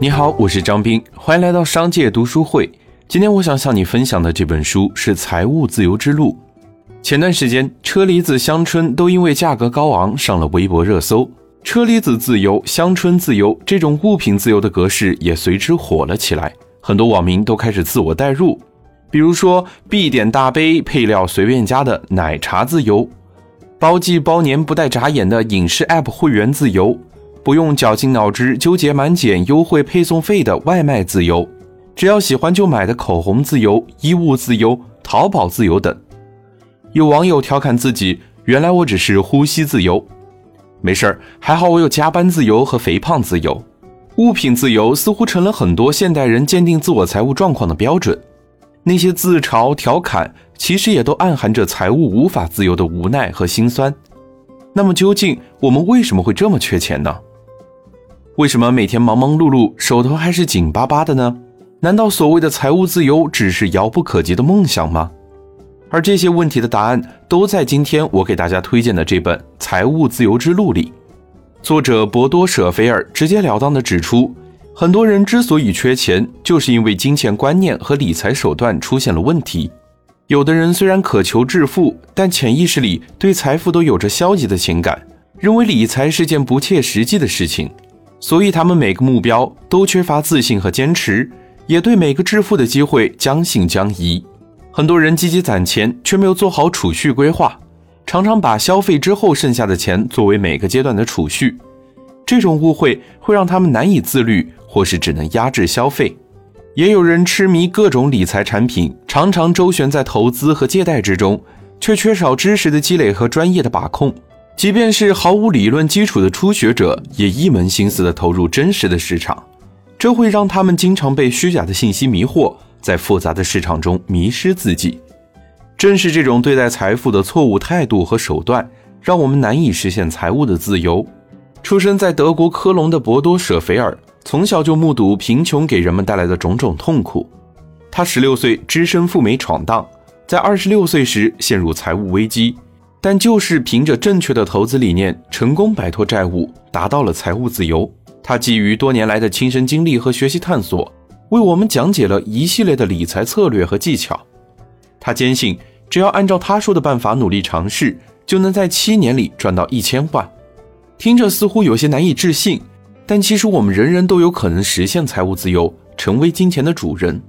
你好，我是张斌，欢迎来到商界读书会。今天我想向你分享的这本书是《财务自由之路》。前段时间，车厘子、香椿都因为价格高昂上了微博热搜，车厘子自由、香椿自由这种物品自由的格式也随之火了起来。很多网民都开始自我代入，比如说必点大杯配料随便加的奶茶自由，包季包年不带眨眼的影视 App 会员自由。不用绞尽脑汁纠结满减优惠配送费的外卖自由，只要喜欢就买的口红自由、衣物自由、淘宝自由等。有网友调侃自己：“原来我只是呼吸自由，没事儿，还好我有加班自由和肥胖自由。”物品自由似乎成了很多现代人鉴定自我财务状况的标准。那些自嘲调侃，其实也都暗含着财务无法自由的无奈和心酸。那么究竟我们为什么会这么缺钱呢？为什么每天忙忙碌碌，手头还是紧巴巴的呢？难道所谓的财务自由只是遥不可及的梦想吗？而这些问题的答案都在今天我给大家推荐的这本《财务自由之路》里。作者博多舍菲尔直截了当地指出，很多人之所以缺钱，就是因为金钱观念和理财手段出现了问题。有的人虽然渴求致富，但潜意识里对财富都有着消极的情感，认为理财是件不切实际的事情。所以，他们每个目标都缺乏自信和坚持，也对每个致富的机会将信将疑。很多人积极攒钱，却没有做好储蓄规划，常常把消费之后剩下的钱作为每个阶段的储蓄。这种误会会让他们难以自律，或是只能压制消费。也有人痴迷各种理财产品，常常周旋在投资和借贷之中，却缺少知识的积累和专业的把控。即便是毫无理论基础的初学者，也一门心思地投入真实的市场，这会让他们经常被虚假的信息迷惑，在复杂的市场中迷失自己。正是这种对待财富的错误态度和手段，让我们难以实现财务的自由。出生在德国科隆的博多舍菲尔，从小就目睹贫穷给人们带来的种种痛苦。他十六岁只身赴美闯荡，在二十六岁时陷入财务危机。但就是凭着正确的投资理念，成功摆脱债务，达到了财务自由。他基于多年来的亲身经历和学习探索，为我们讲解了一系列的理财策略和技巧。他坚信，只要按照他说的办法努力尝试，就能在七年里赚到一千万。听着似乎有些难以置信，但其实我们人人都有可能实现财务自由，成为金钱的主人。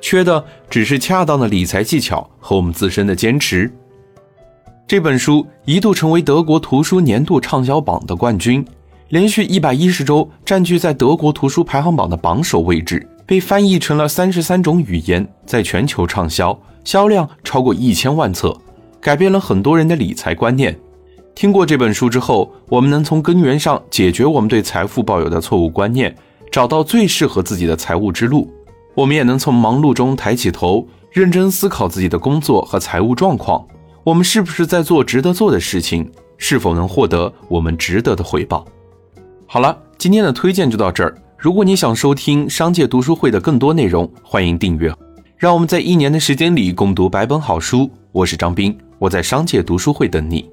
缺的只是恰当的理财技巧和我们自身的坚持。这本书一度成为德国图书年度畅销榜的冠军，连续一百一十周占据在德国图书排行榜的榜首位置，被翻译成了三十三种语言，在全球畅销，销量超过一千万册，改变了很多人的理财观念。听过这本书之后，我们能从根源上解决我们对财富抱有的错误观念，找到最适合自己的财务之路。我们也能从忙碌中抬起头，认真思考自己的工作和财务状况。我们是不是在做值得做的事情？是否能获得我们值得的回报？好了，今天的推荐就到这儿。如果你想收听商界读书会的更多内容，欢迎订阅。让我们在一年的时间里共读百本好书。我是张斌，我在商界读书会等你。